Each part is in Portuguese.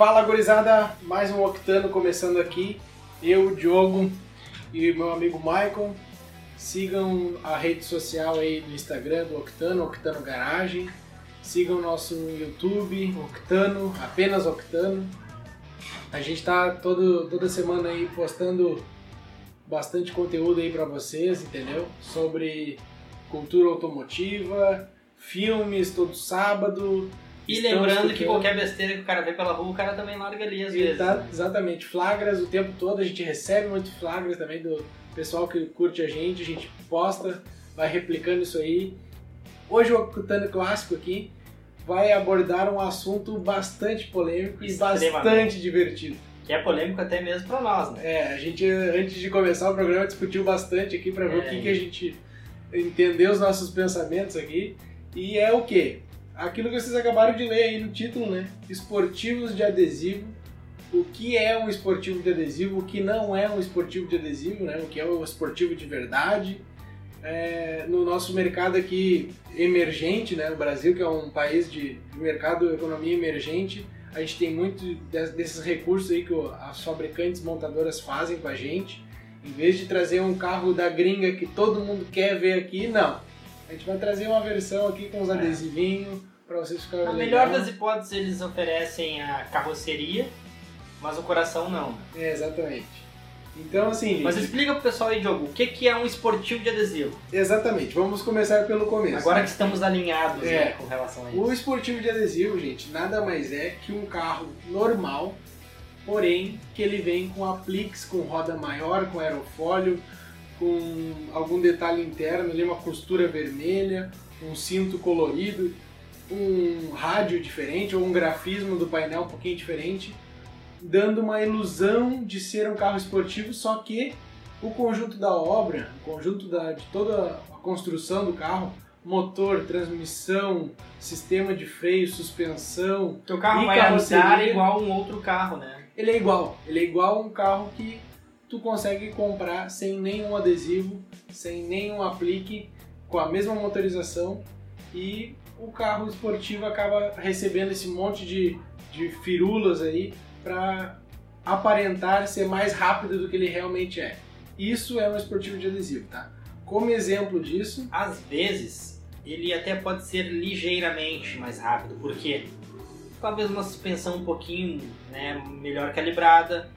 Fala gurizada, mais um Octano começando aqui. Eu, Diogo e meu amigo Michael. Sigam a rede social aí do Instagram do Octano, Octano Garagem. Sigam o nosso YouTube, Octano, apenas Octano. A gente tá todo, toda semana aí postando bastante conteúdo aí para vocês, entendeu? Sobre cultura automotiva, filmes todo sábado. E Estamos lembrando que qualquer besteira que o cara vê pela rua, o cara também larga ali às vezes. Exa- Exatamente, flagras o tempo todo, a gente recebe muito flagras também do pessoal que curte a gente, a gente posta, vai replicando isso aí. Hoje o Ocutano Clássico aqui vai abordar um assunto bastante polêmico e bastante divertido. Que é polêmico até mesmo pra nós, né? É, a gente antes de começar o programa discutiu bastante aqui para ver o É. que, que a gente entender os nossos pensamentos aqui. E é o quê? Aquilo que vocês acabaram de ler aí no título, né? Esportivos de adesivo. O que é um esportivo de adesivo, o que não é um esportivo de adesivo, né? O que é um esportivo de verdade. É, no nosso mercado aqui emergente, né? O Brasil, que é um país de, mercado, economia emergente, a gente tem muito des- desses recursos aí que as fabricantes montadoras fazem com a gente. Em vez de trazer um carro da gringa que todo mundo quer ver aqui, não. A gente vai trazer uma versão aqui com os É. adesivinhos para vocês ficarem Na legal. melhor das hipóteses, eles oferecem a carroceria, mas o coração não. né? É, exatamente. Então, assim, Mas gente, explica pro pessoal aí, Diogo, o que que é um esportivo de adesivo? exatamente. Vamos começar pelo começo. Agora que estamos alinhados É. né, com relação a isso. O esportivo de adesivo, gente, nada mais é que um carro normal, porém que ele vem com apliques com roda maior, com aerofólio, com algum detalhe interno ali, uma costura vermelha, um cinto colorido, um rádio diferente ou um grafismo do painel um pouquinho diferente, dando uma ilusão de ser um carro esportivo, só que o conjunto da obra, o conjunto da, de toda a construção do carro, motor, transmissão, sistema de freio, suspensão, Teu carro vai andar igual um outro carro, né? ele é igual. Ele é igual a um carro que tu consegue comprar sem nenhum adesivo, sem nenhum aplique, com a mesma motorização e o carro esportivo acaba recebendo esse monte de, de firulas aí para aparentar ser mais rápido do que ele realmente é. Isso é um esportivo de adesivo, tá? Como exemplo disso, Às vezes, ele até pode ser ligeiramente mais rápido. Por quê? Talvez uma suspensão um pouquinho né, melhor calibrada,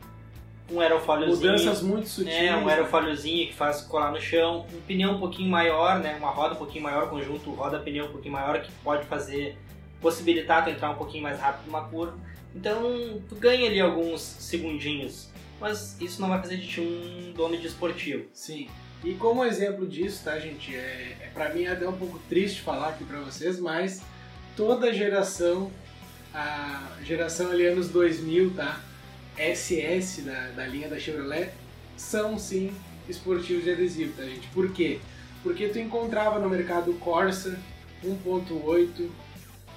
um aerofóliozinho. mudanças muito sutis. É, um aerofóliozinho que faz colar no chão, um pneu um pouquinho maior, né? Uma roda um pouquinho maior, conjunto roda-pneu um pouquinho maior, que pode fazer, possibilitar tu entrar um pouquinho mais rápido numa curva. Então, tu ganha ali alguns segundinhos, mas isso não vai fazer de ti um dono de esportivo. Sim. E como exemplo disso, tá, gente? É, é para mim é até um pouco triste falar aqui para vocês, mas toda geração, a geração ali anos 2000, tá? SS da, da linha da Chevrolet são sim esportivos de adesivo, tá, gente? Por quê? Porque tu encontrava no mercado Corsa 1.8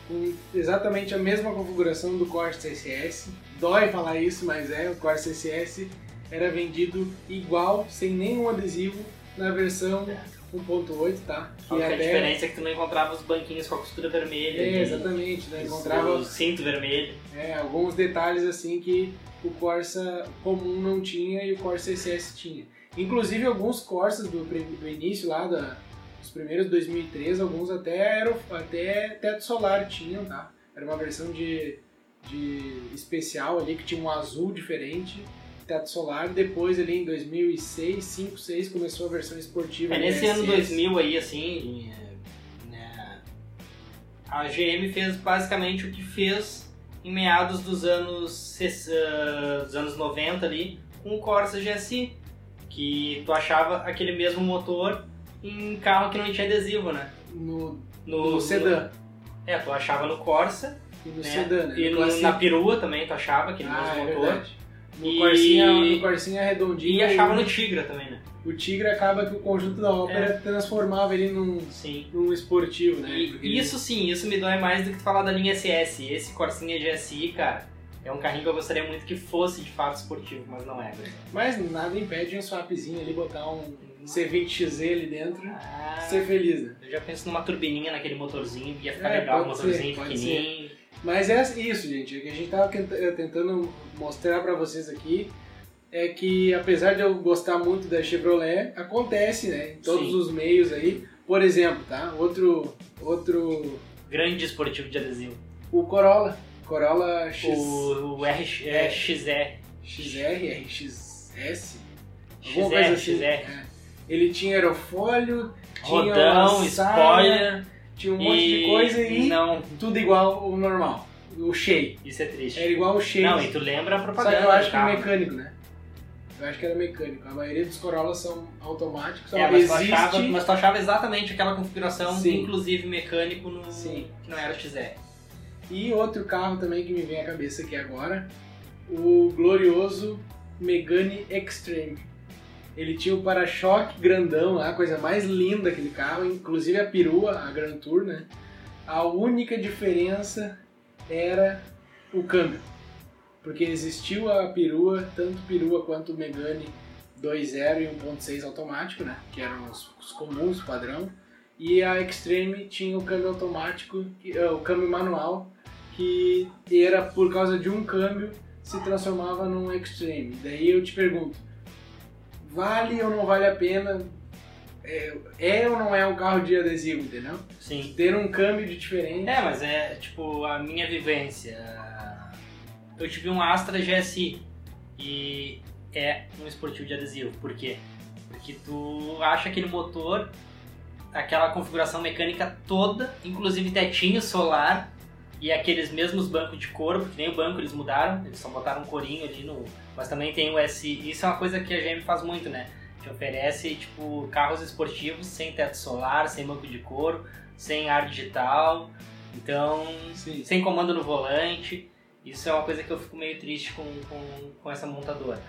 com exatamente a mesma configuração do Corsa SS. Dói falar isso, mas é, o Corsa SS era vendido igual, sem nenhum adesivo, na versão 1.8, tá? A única diferença é que tu não encontrava os banquinhos com a costura vermelha. É, exatamente, né? Encontrava o cinto vermelho. é, alguns detalhes assim que o Corsa comum não tinha e o Corsa SS tinha. Inclusive alguns Corsas do, do início lá, da, dos primeiros 2003, alguns até, aero, até teto solar tinham, tá? Era uma versão de, de especial ali que tinha um azul diferente, teto solar. Depois ali em 2006, 5, 6 começou a versão esportiva. É, nesse ano SS. 2000 aí, assim, é, né, a GM fez basicamente o que fez em meados dos anos, ah, dos anos 90 ali, com o Corsa GSI, que tu achava aquele mesmo motor em carro que não tinha adesivo, né? No, No, no sedã. É, tu achava no Corsa, E no né? sedã, né? e No no- na perua também tu achava aquele Ah, é mesmo motor. verdade. No, E- Corsinha, no Corsinha redondinho. E achava no Tigra também, né? O Tigre acaba que o conjunto da ópera transformava ele num, Sim. num esportivo, né? E isso sim, isso me dói mais do que tu falar da linha SS. Esse Corsinha GSI, cara, é um carrinho que eu gostaria muito que fosse de fato esportivo, mas não é. né? Mas nada impede um swapzinho ali, botar um, C20XZ ali dentro, Ah, ser feliz, né? eu já penso numa turbininha naquele motorzinho, ia ficar É, legal, um ser, motorzinho pode pequenininho. Mas é isso, gente. O que a gente tava tenta- eh, tentando mostrar pra vocês aqui é que, apesar de eu gostar muito da Chevrolet, acontece, né? Em todos Sim. os meios aí. Por exemplo, tá? Outro, outro, Grande esportivo de adesivo. o Corolla. Corolla X, O, o RX, É. XR. XR, RXS, XR, coisa assim. XR. É. Ele tinha aerofólio, tinha Rodão, spoiler. Tinha um monte de coisa e Não, tudo igual ao normal. O Shea. isso é triste. Era igual o Shea. Não, e tu lembra a Só propaganda que eu acho que é carro. mecânico, né? Eu acho que era mecânico. A maioria dos Corollas são automáticos, só É, mas, tu existe... achava, mas tu achava exatamente aquela configuração, Sim. inclusive mecânico, no, Sim. que não era XR. E outro carro também que me vem à cabeça aqui agora, o glorioso Megane Extreme. Ele tinha o para-choque grandão a coisa mais linda aquele carro, inclusive a perua, a Grand Tour, né? A única diferença era o câmbio. Porque existiu a perua, tanto perua quanto o Megane 2.0 e 1.6 automático, né? Que eram os, os comuns, padrão. E a Extreme tinha o câmbio automático, eh, o câmbio manual, que era por causa de um câmbio se transformava num Extreme. Daí eu te pergunto, vale ou não vale a pena? É, é ou não é um carro de adesivo, entendeu? Sim. Ter um câmbio de diferente. É, mas é tipo a minha vivência. Eu tive um Astra GSI e é um esportivo de adesivo. Por quê? Porque tu acha aquele motor, aquela configuração mecânica toda, inclusive tetinho solar e aqueles mesmos bancos de couro, porque nem o banco eles mudaram, eles só botaram um corinho ali no. Mas também tem o SI. Isso é uma coisa que a GM faz muito, né? Te oferece tipo carros esportivos sem teto solar, sem banco de couro, sem ar digital. Então, Sim. sem comando no volante. Isso é uma coisa que eu fico meio triste com, com, com essa montadora.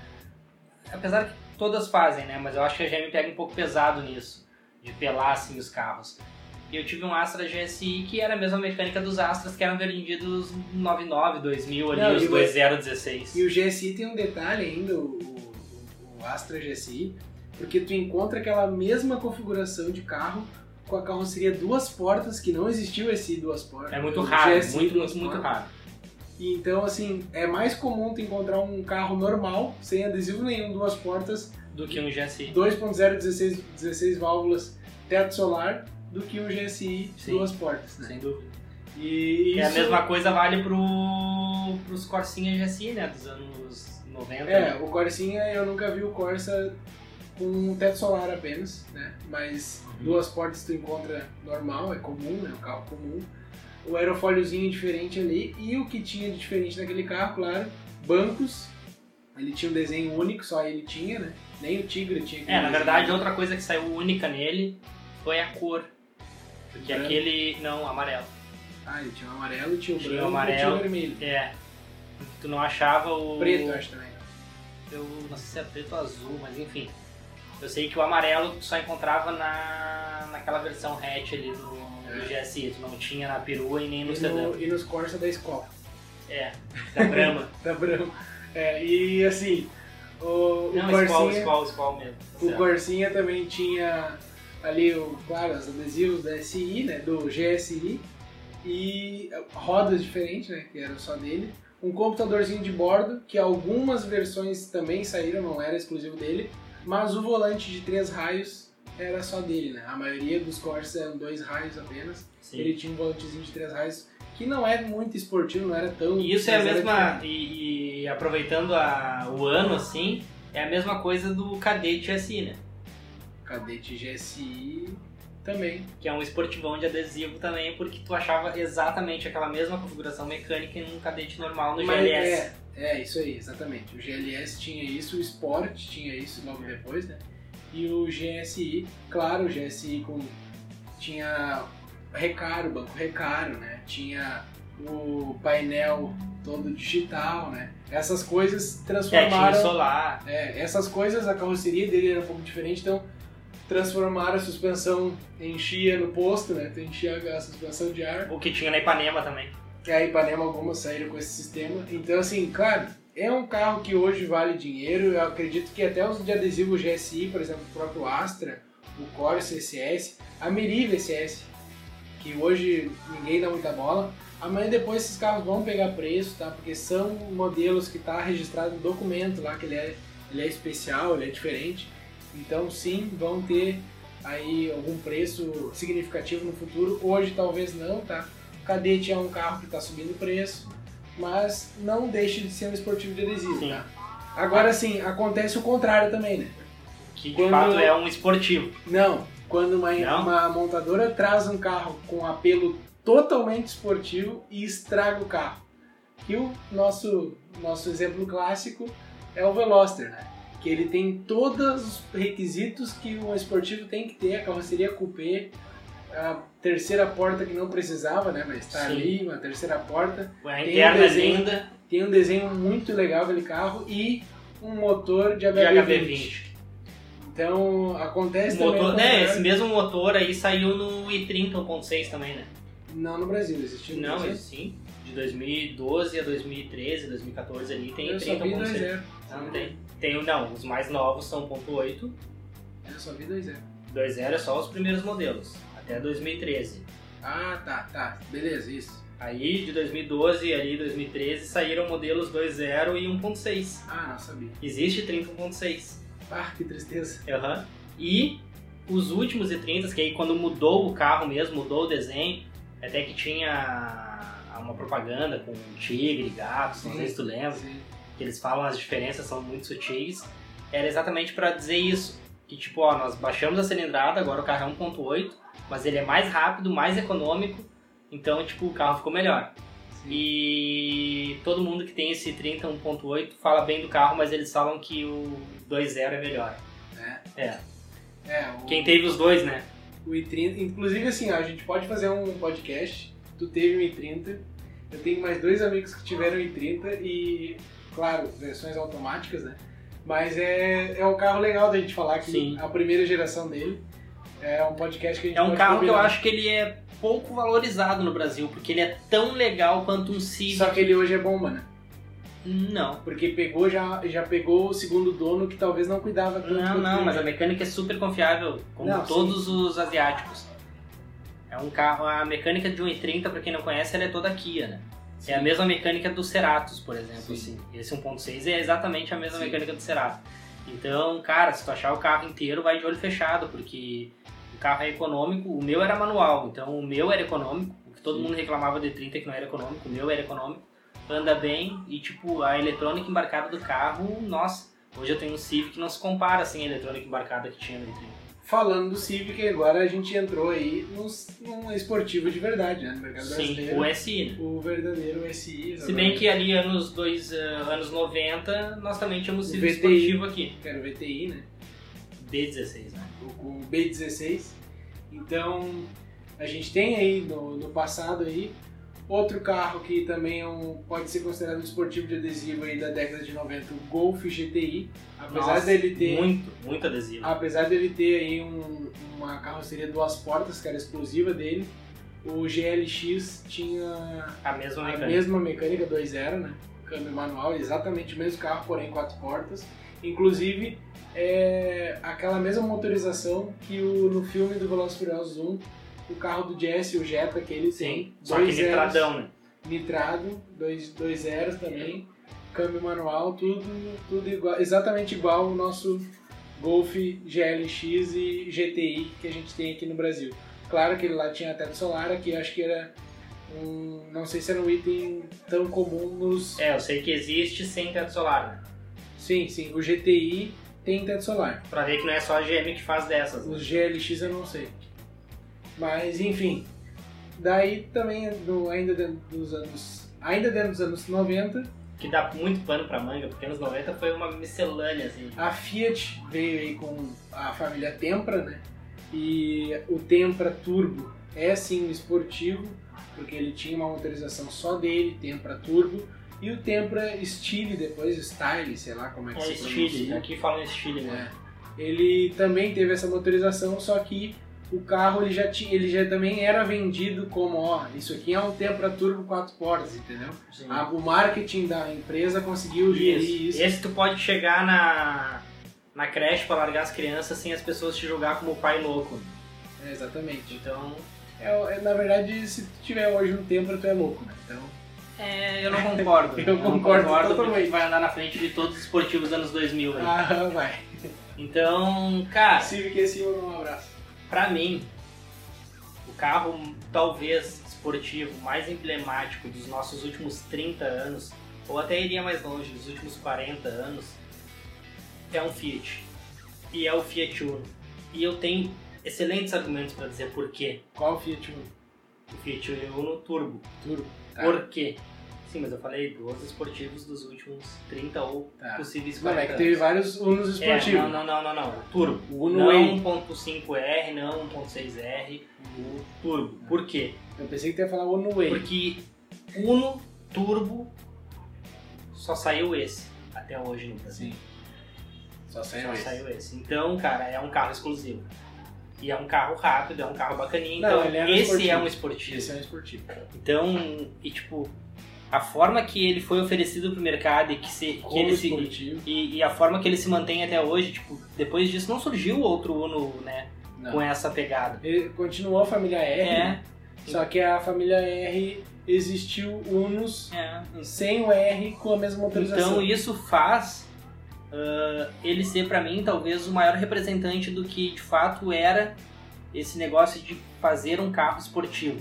Apesar que todas fazem, né? Mas eu acho que a GM pega um pouco pesado nisso, de pelar assim os carros. E eu tive um Astra GSI que era a mesma mecânica dos Astras que eram vendidos 99, 2000 ali, Não, os e o- 2016. E o GSI tem um detalhe ainda, o, o- o Astra GSI, porque tu encontra aquela mesma configuração de carro com a carroceria duas portas, que não existiu esse duas portas. É muito O raro, GSI muito, duas muito, muito portas. raro. E então, assim, é mais comum tu encontrar um carro normal, sem adesivo nenhum, duas portas, Do que um GSI. 2.0, 16, 16 válvulas, teto solar, do que um GSI Sim. duas portas, né? Sem dúvida. E E a isso- mesma coisa vale pro, pros Corsinha GSI, né? Dos anos 90. É, né? o Corsinha eu nunca vi o Corsa com um teto solar apenas, né? Mas Uhum. duas portas tu encontra normal, é comum, né? Um carro comum. O aerofóliozinho diferente ali e o que tinha de diferente naquele carro, claro, bancos. Ele tinha um desenho único, só ele tinha, né? Nem o Tigre tinha. É, na verdade, outra coisa que saiu única nele foi a cor. Porque Branco. aquele. Não, amarelo. Ah, ele tinha o amarelo, tinha o Tinha o branco e amarelo. tinha o vermelho. É. Tu não achava o. Preto, eu acho também. Eu não sei se é preto ou azul, mas enfim. Eu sei que o amarelo tu só encontrava na, naquela versão hatch ali do, do GSI. Tu não tinha na perua e nem no E, sedã. no, e nos Corsa da escola. É, da Brahma. Da Brahma. É, e assim, o, o não, Corsinha... Squall, Squall, Squall mesmo. O. Corsinha também tinha ali, o, claro, os adesivos da SI, né, do GSI, e rodas diferentes, né, que era só dele. Um computadorzinho de bordo, que algumas versões também saíram, não era exclusivo dele, mas o volante de três raios era só dele, né? A maioria dos Corsa eram dois raios apenas. Sim. Ele tinha um volantezinho de três raios, que não é muito esportivo, não era tão... E isso é a mesma. E, e aproveitando a- o ano assim, é a mesma coisa do Cadete SI, né? Cadete GSI também. Que é um esportivão de adesivo também, porque tu achava exatamente aquela mesma configuração mecânica em um cadete normal no Mas GLS. É, é, isso aí, exatamente. O GLS tinha isso, o Sport tinha isso logo depois, né? E o GSI, claro, o GSI com, tinha recaro, banco recaro, né? Tinha o painel todo digital, né? Essas coisas transformaram... solar. É, essas coisas, a carroceria dele era um pouco diferente, então transformaram a suspensão, enchia no posto, né? Tu enchia a suspensão de ar O que tinha na Ipanema também. e a Ipanema algumas saíram com esse sistema. Então, assim, claro, é um carro que hoje vale dinheiro. Eu acredito que até os de adesivo GSI, por exemplo, o próprio Astra, o Corsa SS, a Meriva SS, que hoje ninguém dá muita bola. Amanhã depois esses carros vão pegar preço, tá? Porque são modelos que está registrado no documento lá que ele é, ele é especial, ele é diferente. Então sim, vão ter aí algum preço significativo no futuro. Hoje talvez não, tá? O Cadete é um carro que está subindo o preço, mas não deixe de ser um esportivo de adesivo, Sim. tá? Agora sim, acontece o contrário também, né? Que de Quando- fato é um esportivo. Não, quando uma, Não? uma montadora traz um carro com apelo totalmente esportivo e estraga o carro. E o nosso, nosso exemplo clássico é o Veloster, né? Que ele tem todos os requisitos que um esportivo tem que ter, a carroceria coupé, a terceira porta que não precisava, né? Mas está ali, uma terceira porta. A Tem um desenho linda Tem um desenho muito legal aquele carro e um motor de de HB20. HB20. Então acontece também. motor, ao né, esse mesmo motor aí saiu no i30 1.6 também, né? Não no Brasil, existiu Não, sim. De 2012 a 2013, 2014 ali tem Eu só vi 30 1.6. 2.0. Não tem. Não, os mais novos são 1.8, Eu só vi 2.0. 2.0 é só os primeiros modelos, até 2013. Ah, tá, tá. Beleza, isso. Aí de 2012 ali 2013 saíram modelos 2.0 e 1.6. Ah, não sabia. Existe 30 1.6. Ah, que tristeza. Aham. E os últimos E30, que aí quando mudou o carro mesmo, mudou o desenho, até que tinha uma propaganda com tigre, gatos, não sei se tu lembra, Sim. Que eles falam as diferenças são muito sutis, era exatamente para dizer isso, que tipo, ó, nós baixamos a cilindrada, agora o carro é 1.8, mas ele é mais rápido, mais econômico, então tipo, o carro ficou melhor. Sim. E todo mundo que tem esse 30 1.8 fala bem do carro, mas eles falam que o 2.0 é melhor. É. É. É, o, Quem teve os dois, né? o i30. Inclusive, assim, ó, a gente pode fazer um podcast. Tu teve um i30. Eu tenho mais dois amigos que tiveram i30 e, claro, versões automáticas, né? Mas é, é um carro legal da gente falar que Sim. a primeira geração dele é um podcast que a gente É um carro que eu combinar. acho que ele é pouco valorizado no Brasil, porque ele é tão legal quanto um Civic. Só que ele hoje é bomba, né? Não. Porque pegou já, já pegou o segundo dono que talvez não cuidava tanto. Não, não, mas a mecânica é super confiável, como Não, todos os asiáticos. É um carro, a mecânica de 1.30, pra quem não conhece, ela é toda Kia, né? É a mesma mecânica do Ceratos, por exemplo. Sim. Assim. Esse 1.6 é exatamente a mesma Sim. mecânica do Cerato. Então, cara, se tu achar o carro inteiro, vai de olho fechado, porque o carro é econômico. O meu era manual, então o meu era econômico. O que todo Sim. mundo reclamava de 30 que não era econômico, o meu era econômico. Anda bem e, tipo, a eletrônica embarcada do carro, nossa. Hoje eu tenho um Civic que não se compara, assim, a eletrônica embarcada que tinha no 30. Falando do Civic, agora a gente entrou aí nos- num esportivo de verdade, né? No mercado Sim, brasileiro. o SI, né? O verdadeiro SI. Se bem que ali anos, dois, eh, anos 90, nós também tínhamos O Civic VTI. esportivo aqui. Que era o VTI, né? B16, né? O, o B16. Então, a gente tem aí no, no passado aí outro carro que também é um, pode ser considerado um esportivo de adesivo aí da década de 90, o Golf GTI. Apesar Nossa, dele ter Muito, muito adesivo. Apesar dele ter aí um- uma carroceria duas portas, que era exclusiva dele, o GLX tinha A mesma a mecânica. mesma mecânica 2.0, né? Câmbio manual, exatamente o mesmo carro, porém quatro portas. Inclusive, é aquela mesma motorização que o, no filme do Velozes Furiosos 1, o carro do Jesse, o Jetta, que ele tem. Sim, só que dois zeros, nitradão, né? Nitrado, dois, dois zeros também, câmbio manual, tudo, tudo igual, exatamente igual ao nosso Golf GLX e GTI que a gente tem aqui no Brasil. Claro que ele lá tinha teto solar, aqui acho que era um. não sei se era um item tão comum nos. É, eu sei que existe sem teto solar, né? Sim, sim, o GTI tem teto solar. Pra ver que não é só a GM que faz dessas. né? Os GLX eu não sei. Mas enfim. Daí também no, ainda dentro dos anos. Ainda dentro dos anos 90, Que dá muito pano pra manga, porque anos 90 foi uma miscelânea, assim. A Fiat veio aí com a família Tempra, né? E o Tempra Turbo é sim um esportivo, porque ele tinha uma motorização só dele, Tempra Turbo. E o Tempra Style, depois Style, sei lá como é que É se estilo, pronuncia. aqui falam É. né? Ele também teve essa motorização, só que o carro ele já, tinha, ele já também era vendido como, ó, isso aqui é um Tempra Turbo 4 portas, entendeu? A- o marketing da empresa conseguiu gerir Isso. isso. Esse tu pode chegar na, na creche pra largar as crianças sem as pessoas te julgar como pai louco. É, exatamente. Então, É, é, na verdade, se tu tiver hoje um Tempra, tu é louco, né? Então, é, eu não concordo. Eu não concordo porque totalmente. vai andar na frente de todos os esportivos dos anos 2000. aí. ah, vai. Então, cara, Civic esse um abraço. Pra mim, o carro talvez esportivo mais emblemático dos nossos últimos 30 anos, ou até iria mais longe, dos últimos 40 anos, é um Fiat. E é o Fiat Uno. E eu tenho excelentes argumentos pra dizer por quê Qual o Fiat Uno? o Fiat Uno Turbo. Turbo. Tá. Por quê? Sim, mas eu falei dos esportivos dos últimos 30 ou Tá. possíveis Não, 40 é que teve vários Unos É, esportivos. não, não, não, não, não. O Turbo. O Uno não Way. 1.5R, não 1.6R, o Turbo. Por quê? Eu pensei que tu ia falar Uno Way. Porque Uno Turbo só saiu esse até hoje no Brasil. Sim. Só saiu Só esse. saiu esse. Então, cara, é um carro exclusivo. E é um carro rápido, é um carro bacaninho. Não, Então, era esse é um esportivo. Esse é um esportivo. Então, e tipo, a forma que ele foi oferecido pro mercado e que, se, que Como ele se. E, e a forma que ele se mantém até hoje, tipo, depois disso não surgiu outro Uno, né, Não. com essa pegada. Ele continuou a família R, É, só que a família R existiu Unos é. sem o R com a mesma motorização. Então isso faz ah, ele ser pra mim talvez o maior representante do que de fato era esse negócio de fazer um carro esportivo.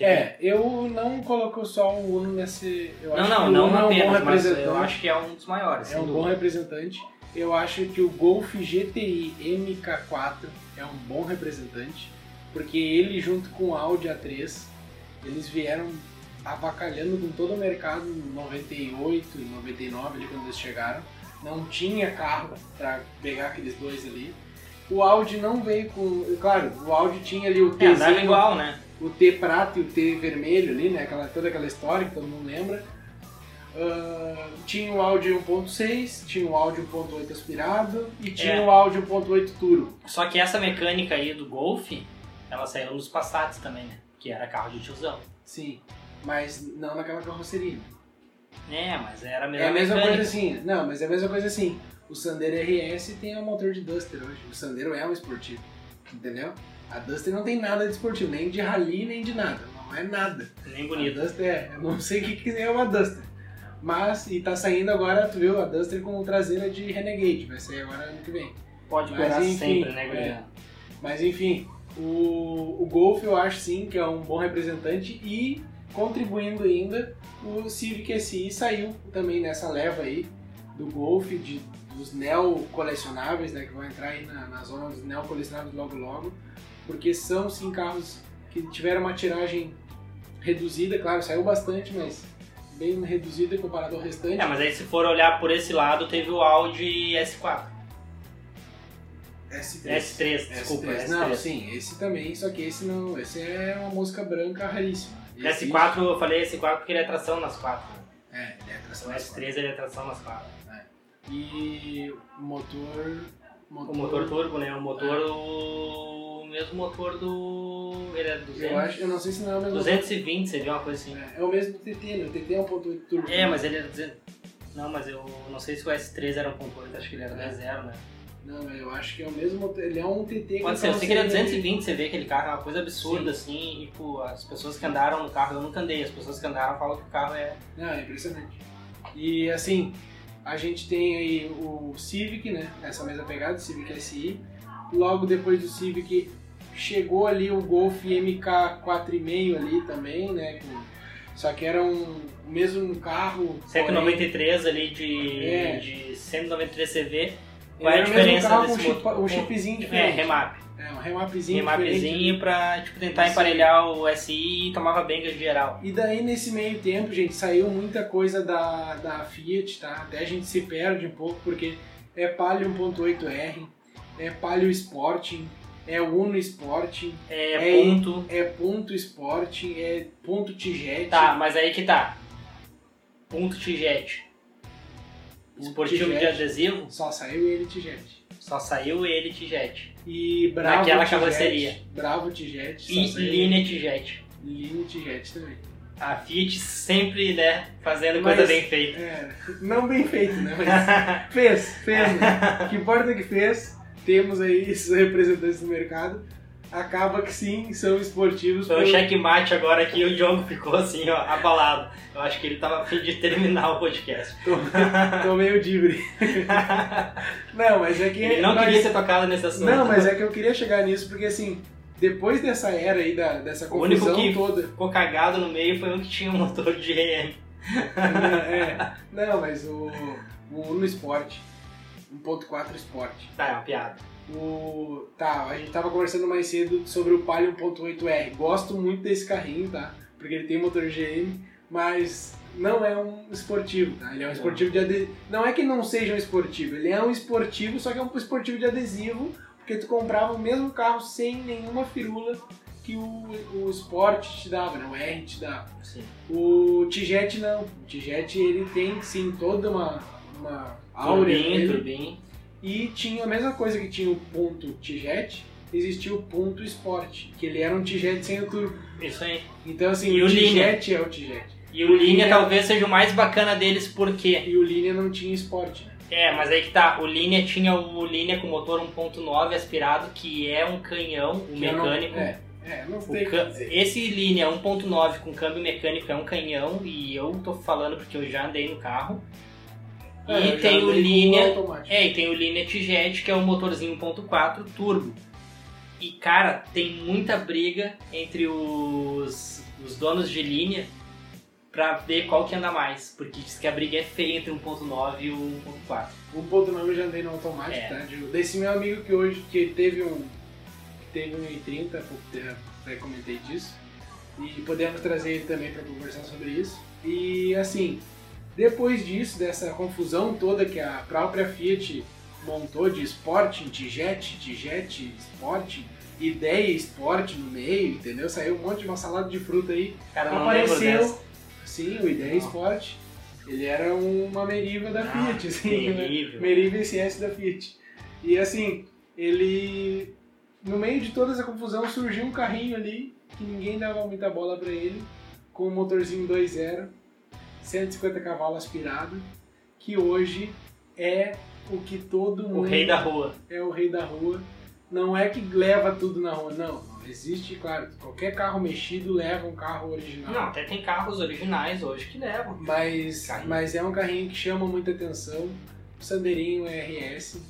É, eu não coloco só o Uno nesse. Eu não, acho não, que o não Uno é um bom apenas, mas representante. eu acho que é um dos maiores. É um bom dúvida. representante. Eu acho que o Golf GTI MK4 é um bom representante, porque ele junto com o Audi A3, eles vieram avacalhando com todo o mercado em 98 e 99, ali quando eles chegaram. Não tinha carro para pegar aqueles dois ali. O Audi não veio com. Claro, o Audi tinha ali o É, andava Tzinho, igual, né? O T prata e o T vermelho ali, né? Aquela, toda aquela história que todo mundo lembra. Ah, tinha o áudio 1.6, tinha o áudio 1.8 aspirado e tinha É. o áudio 1.8 turbo. Só que essa mecânica aí do Golf, ela saiu nos Passats também, né? Que era carro de tiozão. Sim, mas não naquela carroceria. É, mas era a É mesma a mesma mecânica. coisa assim, não, mas é a mesma coisa assim. O Sandero RS tem um motor de Duster hoje. O Sandero é um esportivo, entendeu? A Duster não tem nada de esportivo, nem de rally, nem de nada. Não é nada. Nem A bonito. Duster é, eu não sei o que, que é uma Duster. Mas, e tá saindo agora, tu viu, a Duster com traseira de Renegade, vai sair agora ano que vem. Pode enfim, sempre, né, é. Mas enfim, o, o Golf eu acho sim que é um bom representante e contribuindo ainda, o Civic SI saiu também nessa leva aí do Golf, de, dos neo colecionáveis, né, que vão entrar aí na, na zona dos neo colecionáveis logo logo, porque são sim carros que tiveram uma tiragem reduzida, claro, saiu bastante, mas bem reduzida comparado ao restante. É, mas aí se for olhar por esse lado, teve o Audi S4. S3. S3, desculpa, S3. S3. Não, sim, esse também, só que esse não, esse é uma música branca raríssima. Esse- S4, eu falei S4 porque ele é tração nas quatro. É, ele é O tração S3 ele é tração nas quatro. E o motor, O motor turbo, né? O motor, o mesmo motor do... Ele é 200, Eu, acho, eu não sei se não é o mesmo 220, seria uma coisa assim. É, é o mesmo do TT, né? O TT é 1.8 turbo. É, mas ele é 200... Não, mas eu não sei se o S3 era 1.8, acho que ele era É. 10.0, né? Não, eu acho que é o mesmo motor. Ele é um TT Pode com ser, eu sei que ele é carroceria- 220, você vê aquele carro, é uma coisa absurda, assim, e pô, as pessoas que andaram no carro, eu nunca andei, as pessoas que andaram falam que o carro é... Não, é impressionante. E assim, a gente tem aí o Civic, né? Essa mesma pegada, o Civic SI. Logo depois do Civic chegou ali o Golf MK 4,5 ali também, né? Só que era um mesmo carro. 193 ali de, É. de 193 CV. porém, Qual é a diferença carro desse com chip, um chipzinho É, diferente. remap. É, um remapzinho. Remapzinho pra tipo, tentar Isso. emparelhar o SI e tomava benga de geral. E daí nesse meio tempo, gente, saiu muita coisa da, da Fiat, tá? Até a gente se perde um pouco porque é Palio 1.8R, é Palio Sporting, é Uno Sporting, É, É, ponto. é Ponto Sporting, é Ponto Tijet. Tá, mas aí que tá. Ponto Tijet. Ponto Esportivo de adesivo. Só saiu ele Tijet. Só saiu ele Tijet. E Bravo Naquela Tijet, carroceria. Bravo Tijet. só E linha Tijet. Linha Tijet também. A Fiat sempre, né, fazendo Mas- coisa bem feita. É, não bem feito, né? Mas fez, fez, né? O que importa é que fez. Temos aí esses representantes do mercado. Acaba que sim, são esportivos. Foi um pelo- checkmate agora que o Diogo ficou assim, ó, abalado. Eu acho que ele tava a fim de terminar o podcast. Tomei o dibre. Não, mas é que. Ele não nós- queria ter tocado nesse assunto. Não, mas é que eu queria chegar nisso porque assim, depois dessa era aí, da, dessa O único confusão que- toda. Ficou cagado no meio foi um que tinha um motor de GM. é, não, mas o, o Uno Sport, 1.4 Sport. Tá, é uma piada. O, tá, a gente tava conversando mais cedo sobre o Palio 1.8R. Gosto muito desse carrinho, tá? Porque ele tem motor GM, mas não é um esportivo, tá? Ele é um Não. esportivo de adesivo. Não é que não seja um esportivo, ele é um esportivo, só que é um esportivo de adesivo, porque tu comprava o mesmo carro sem nenhuma firula que o, o Sport te dava, né? O R te dava. Sim. O Tijet não. O Tijet ele tem sim toda uma, uma áurea. E tinha a mesma coisa que tinha o ponto Tijet, existia o ponto Sport, que ele era um Tijet sem o turbo. Isso aí. Então assim, E o o? Tijet é o Tijet. E o Linea- talvez seja o mais bacana deles, porque... E o Linea não tinha Sport, né? É, mas aí que tá, o Linea tinha o Linea com motor 1.9 aspirado, que é um canhão, Que eu não- mecânico. é, é, não O sei o ca- que dizer. Esse Linea 1.9 com câmbio mecânico é um canhão, e eu tô falando porque eu já andei no carro. É, eu e tem o Linea... É, e tem o Linea T-Jet, que é um motorzinho 1.4 turbo. E, cara, tem muita briga entre os, os donos de linha pra ver qual que anda mais. Porque diz que a briga é feia entre o 1.9 e o 1.4. 1.9 eu já andei no automático, É. tá? De- Desse meu amigo que hoje que teve um. que teve um i30, há pouco tempo, até comentei disso. E podemos trazer ele também para conversar sobre isso. E assim, depois disso, dessa confusão toda que a própria Fiat montou de Sporting, Tijet, Tijet, Sporting, ideia Sport no meio, entendeu? Saiu um monte de uma salada de fruta aí. Cara, não Apareceu, sim, o Ideia Sport. Ele era uma Meriva da Ah, Fiat, assim, né? terrível. Meriva SS da Fiat. E assim, ele. No meio de toda essa confusão surgiu um carrinho ali que ninguém dava muita bola pra ele, com um motorzinho 2.0, 150 cavalos aspirado, que hoje é o que todo O mundo rei da rua. é o rei da rua. Não é que leva tudo na rua, não. Existe, claro, qualquer carro mexido leva um carro original. Não, até tem carros originais hoje que levam. Mas, Carrinho. mas é um carrinho que chama muita atenção. O Sandeirinho RS,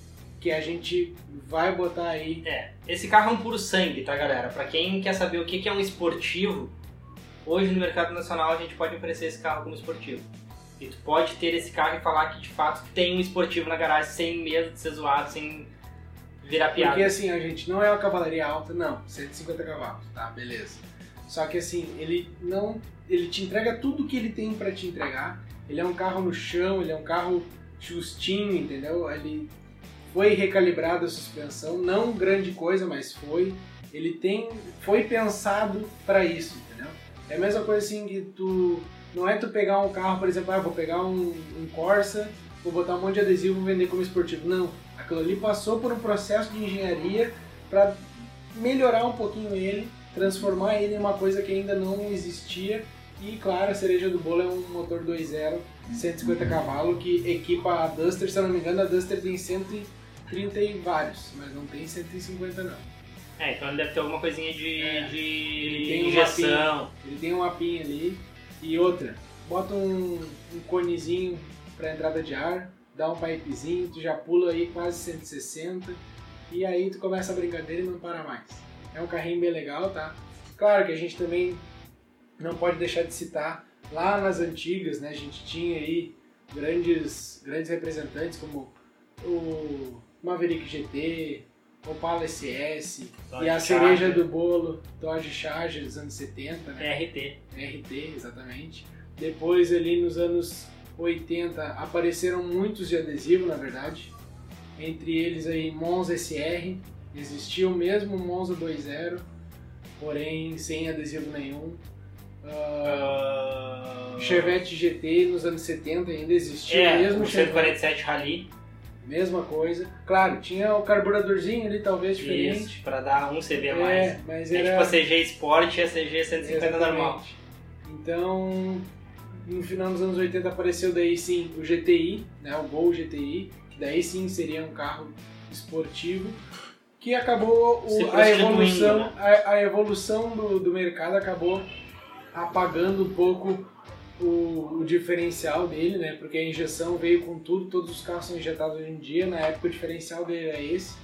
que a gente vai botar aí. É, esse carro é um puro sangue, tá, galera? Pra quem quer saber o que é um esportivo, hoje no mercado nacional a gente pode oferecer esse carro como esportivo. E tu pode ter esse carro e falar que de fato tem um esportivo na garagem sem medo de ser zoado, sem virar piada. Porque assim, a gente não é uma cavalaria alta, não. 150 cavalos, tá? Beleza. Só que assim, ele não. Ele te entrega tudo que ele tem pra te entregar. Ele é um carro no chão, ele é um carro justinho, entendeu? Ele foi recalibrada a suspensão, não grande coisa, mas foi. Ele tem, foi pensado para isso? É a mesma coisa assim que tu não é tu pegar um carro, por exemplo, ah, vou pegar um, um Corsa, vou botar um monte de adesivo e vender como esportivo. Não, aquilo ali passou por um processo de engenharia para melhorar um pouquinho ele, transformar ele em uma coisa que ainda não existia. E claro, a cereja do bolo é um motor 2.0, 150 cavalos, que equipa a Duster, se eu não me engano, a Duster tem 130 e vários, mas não tem 150 não. É, então ele deve ter alguma coisinha de, É. de Ele tem um injeção. Ele tem um apinho ali e outra, bota um, um conezinho para entrada de ar, dá um pipezinho, tu já pula aí quase 160 e aí tu começa a brincadeira e não para mais. É um carrinho bem legal, tá? Claro que a gente também não pode deixar de citar lá nas antigas, né? A gente tinha aí grandes, grandes representantes como o Maverick GT, Opala SS Dodge e a Charger. cereja do bolo Dodge Charger dos anos 70, né? RT. RT, exatamente. Depois ali nos anos 80 apareceram muitos de adesivo, na verdade. Entre eles aí Monza SR, existia o mesmo Monza 2.0, porém sem adesivo nenhum. Ah, Uh... Chevette GT nos anos 70 ainda existia É, o mesmo o Chevette. 147 Rally. Mesma coisa. Claro, tinha o carburadorzinho ali, talvez diferente. Isso, pra dar um CV a É, mais. mas É era... tipo a CG Sport e a CG 150 normal. Exatamente. Então, no final dos anos 80 apareceu daí sim o GTI, né, o Gol GTI, que daí sim seria um carro esportivo, que acabou o- a evolução, né? a, a evolução do, do mercado acabou apagando um pouco o, o diferencial dele, né? Porque a injeção veio com tudo, todos os carros são injetados hoje em dia, na época o diferencial dele é esse.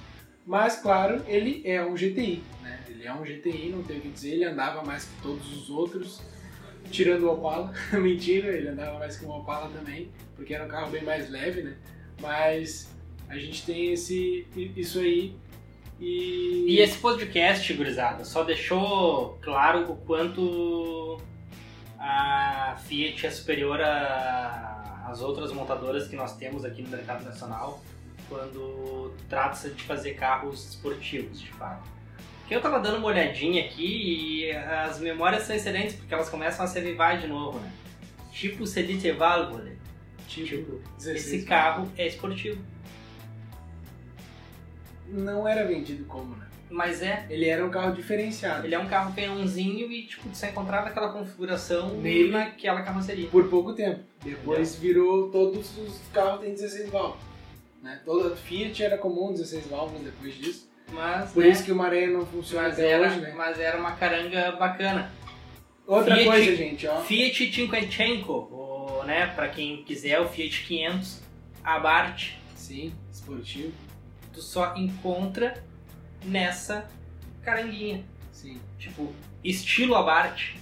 Mas, claro, ele é um GTI, né? Ele é um GTI, não tem o que dizer, ele andava mais que todos os outros, tirando o Opala. Mentira, ele andava mais que o Opala também, porque era um carro bem mais leve, né? Mas a gente tem esse, isso aí e... E esse podcast, gurizada, só deixou claro o quanto a Fiat é superior às outras montadoras que nós temos aqui no mercado nacional quando trata-se de fazer carros esportivos, de fato. Porque eu tava dando uma olhadinha aqui e as memórias são excelentes porque elas começam a se avivar de novo, né? Tipo o Sedite Valvole. tipo, 16 Esse carro é esportivo. não era vendido como, né? Mas é, Ele era um carro diferenciado. Ele é um carro peãozinho e, tipo, você encontrava aquela configuração Nele. naquela carroceria. Por pouco tempo. Depois virou todos os carros têm 16 válvulas. Né? Toda Fiat era comum 16 válvulas depois disso. Mas, Por né, isso que o Maré não funciona mas, até era, hoje, né? mas era uma caranga bacana. Outra Fiat- coisa, gente, ó. Fiat Cinquecento, o, né, pra quem quiser, o Fiat 500 Abarth, Sim, esportivo. tu só encontra nessa caranguinha. Sim. Tipo, estilo Abarth.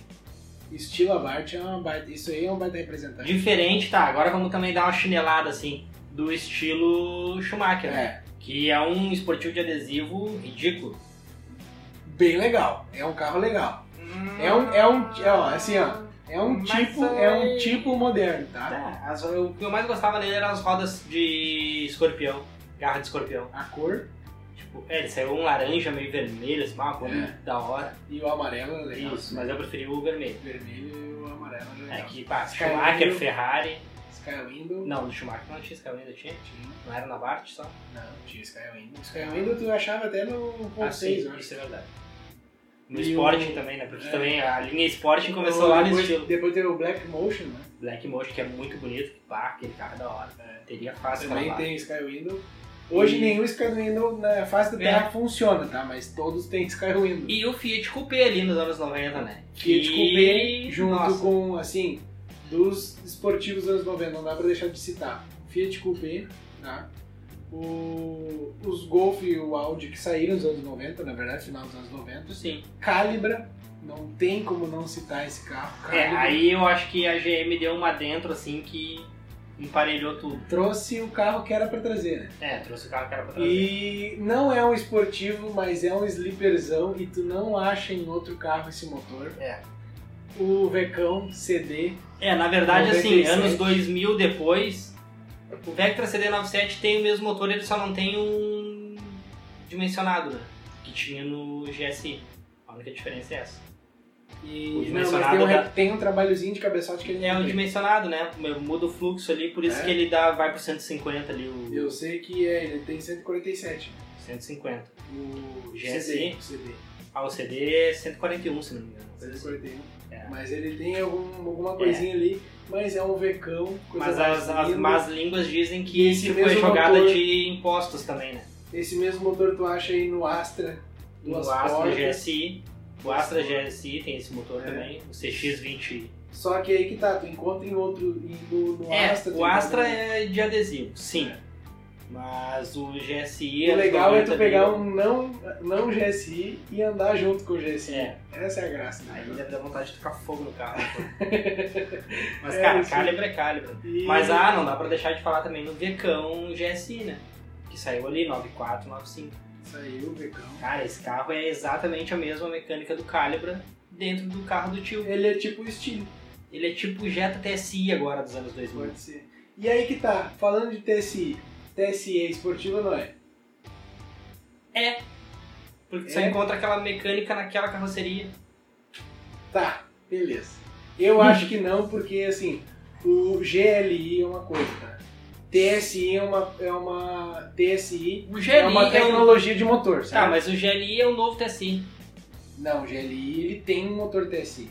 Estilo Abarth é uma baita. Isso aí é um baita representante. Diferente, tá, agora vamos também dar uma chinelada, assim, do estilo Schumacher, né? É. Que é um esportivo de adesivo ridículo. Bem legal. É um carro legal. É um. É um. É, ó, assim, ó. É um Mas tipo. é- É um tipo moderno, tá? Tá, as- o que eu mais gostava dele eram as rodas de escorpião, garra de escorpião. A cor Tipo, é, ele saiu um laranja meio vermelho, assim, uma cor É. da hora. e o amarelo é legal. Isso, mas eu preferi o vermelho. O vermelho e o amarelo é É legal. que, pá, Sky Schumacher, Window. Ferrari. Skywindo. Não, do Schumacher não tinha Skywindow, tinha? Tinha. Não era na Bart só? Não, tinha Skywind. Skywind tu achava até no Ah, 1.6, sim, eu acho. isso é verdade. No E Sporting o- também, né? Porque é. também a linha Sporting começou lá no estilo. Depois teve o Black Motion, né? Black Motion, que é muito bonito, que pá, aquele carro é da hora. Teria fácil Também tem Skywind. Hoje E- nenhum Skywind na face da É. Terra funciona, tá? Mas todos têm Skywind. E o Fiat Coupé ali nos anos 90, né? Fiat Que- Coupé junto Nossa, com, assim, dos esportivos dos anos 90, não dá pra deixar de citar. Fiat Coupé, tá? O, os Golf e o Audi que saíram nos anos 90, na verdade, final dos anos 90. Sim. Calibra, não tem como não citar esse carro. É, Calibra. aí eu acho que a GM deu uma dentro, assim, que emparelhou tudo. Trouxe o carro que era pra trazer, né? É, trouxe o carro que era pra trazer. E não é um esportivo, mas é um sleeperzão e tu não acha em outro carro esse motor. É. O Vecão CD, É, na verdade, assim, 97. anos 2000 depois, o Vectra CD97 tem o mesmo motor, ele só não tem um dimensionado, né? Que tinha no GSI. A única diferença é essa. E O não, mas tem um, da- tem um trabalhozinho de cabeçote que ele É tem. dimensionado, né? Muda o fluxo ali, por isso É. que ele dá, vai pro 150 ali, o Eu sei que é, ele tem 147. 150. O GSI? CD. CD. Ah, o CD é 141, se não me engano. 141. É. Mas ele tem algum, alguma coisinha ali, mas é um Vecão. Mas as, as más línguas dizem que é mesmo jogada motor- de impostos também, né? Esse mesmo motor tu acha aí no Astra. No Astra portas. GSI. O Astra GSI tem esse motor É. também. O CX-20. Só que aí que tá, tu encontra em outro. em- No, no É, Astra. o Astra é de adesivo, sim. É. Mas o GSI... O anos legal é 90 tu pegar um não, não GSI e andar junto com o GSI. É. Essa é a graça. né? Aí deve dar vontade de tocar fogo no carro. Mas, É, cara, isso. calibre é calibre. E- Mas, ah, não dá pra deixar de falar também no Vecão GSI, né? Que saiu ali, 94, 95. Saiu o. Cara, esse carro é exatamente a mesma mecânica do Calibra dentro do carro do tio. Ele é tipo estilo, Ele é tipo o Jetta TSI agora dos anos 2000. pode ser. E aí que tá, falando de TSI. TSI é esportivo ou não é? Porque você É? encontra aquela mecânica naquela carroceria. Tá, beleza. Eu acho que não, porque assim, o GLI é uma coisa, tá? TSI é uma, é uma TSI O é GLI uma é, um... tecnologia de motor, Tá, sabe? mas o GLI é o novo TSI. Não, o GLI ele tem um motor TSI.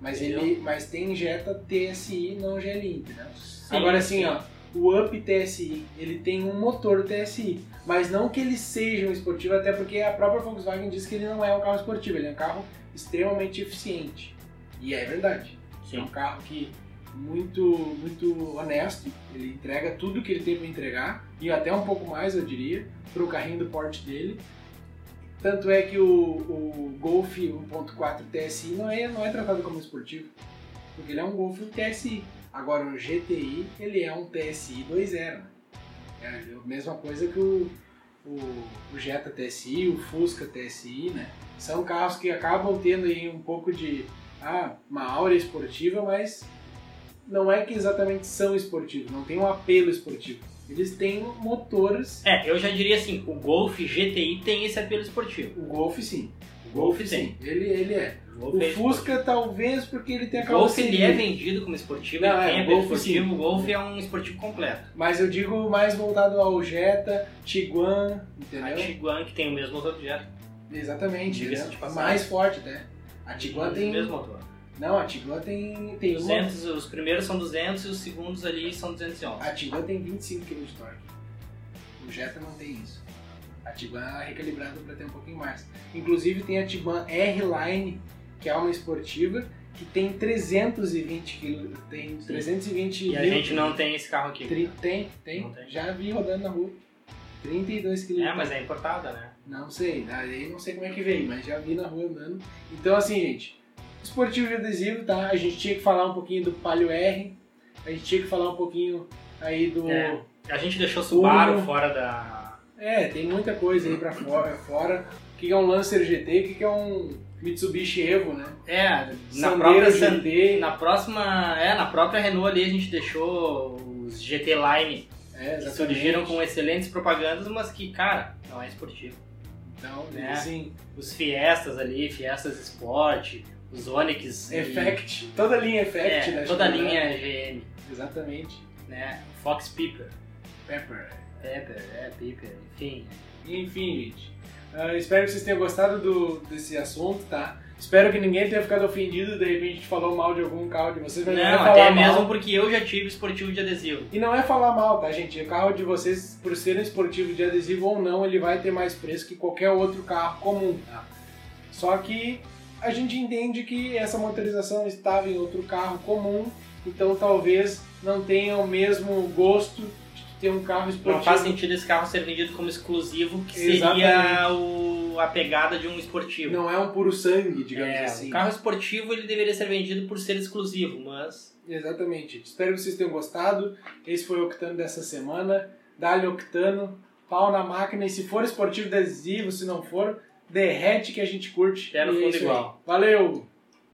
Mas, Entendeu? ele, mas tem injeta TSI, não GLI, entendeu? Sim, Agora assim, sim. ó, o Up TSI, ele tem um motor TSI, mas não que ele seja um esportivo, até porque a própria Volkswagen diz que ele não é um carro esportivo, ele é um carro extremamente eficiente. E é verdade. É um Sim. carro que muito muito honesto, ele entrega tudo que ele tem para entregar e até um pouco mais, eu diria, para o carrinho do porte dele. Tanto é que o, o Golf 1.4 TSI não é, não é tratado como esportivo, porque ele é um Golf TSI. Agora o GTI, ele é um TSI 2.0. né? É a mesma coisa que o, o, o Jetta TSI, o Fusca TSI, né? São carros que acabam tendo aí um pouco de ah, uma aura esportiva, mas não é que exatamente são esportivos, não tem um apelo esportivo. Eles têm motores. É, eu já diria assim, o Golf GTI tem esse apelo esportivo. O Golf sim. O Golf Golf tem. sim. Ele, ele é. O Golf O é Fusca talvez porque ele tem a O Golf ele carroceria. é vendido como esportivo, Não, ele é, tem o Golf, esportivo, sim. o Golf é um esportivo completo. Mas eu digo mais voltado ao Jetta, Tiguan, A entendeu? Tiguan, que tem o mesmo motor de Jetta, Exatamente. Né? Mais forte até. A Tiguan o tem. mesmo motor. Não, a Tiguan tem. tem uma... 200, os primeiros são 200 e os segundos ali são 211. A Tiguan tem 25 kg de torque. O Jetta não tem isso. A Tiguan é recalibrada para ter um pouquinho mais. Inclusive tem a Tiguan R-Line, que é uma esportiva, que tem 320 kg. Tem 320 E a gente não tem esse carro aqui. Tri- Tem, tem, Não tem. Já vi rodando na rua. 32 kg. É, mas é importada, né? Não sei, daí não sei como é que veio, mas já vi na rua andando. Então assim, gente, esportivo de adesivo, tá? A gente tinha que falar um pouquinho do Palio R, a gente tinha que falar um pouquinho aí do. É. A gente deixou Subaru Uno. fora da. É, tem muita coisa aí pra fora. fora. O que é um Lancer GT, o que é um Mitsubishi Evo, né? É, na própria GT. Na próxima. É, na própria Renault ali a gente deixou os GT Line É, que surgiram com excelentes propagandas, mas que, cara, não é esportivo. Então, né? assim, Os Fiestas ali, Fiestas Sport, os Onix. e- Effect, toda a linha Effect, É, né? toda a Chevrolet. linha GM, Exatamente. né? Fox Piper. Pepper. Pepper, é, Piper, enfim. Enfim, gente. ah, espero que vocês tenham gostado do, desse assunto, tá? Espero que ninguém tenha ficado ofendido, de repente a gente falou mal de algum carro de vocês, mas não, é Não, falar até mal. mesmo porque eu já tive esportivo de adesivo. E não é falar mal, tá, gente? O carro de vocês, por ser um esportivo de adesivo ou não, ele vai ter mais preço que qualquer outro carro comum, tá? Só que a gente entende que essa motorização estava em outro carro comum, então talvez não tenha o mesmo gosto de ter um carro esportivo. Não faz sentido esse carro ser vendido como exclusivo, que seria Exatamente. o, a pegada de um esportivo. Não é um puro sangue, digamos é, assim. O carro esportivo ele deveria ser vendido por ser exclusivo, mas Exatamente. Espero que vocês tenham gostado. Esse foi o Octano dessa semana. Dá-lhe Octano, pau na máquina. E se for esportivo adesivo, se não for, derrete que a gente curte. Quero é fundo igual. Valeu!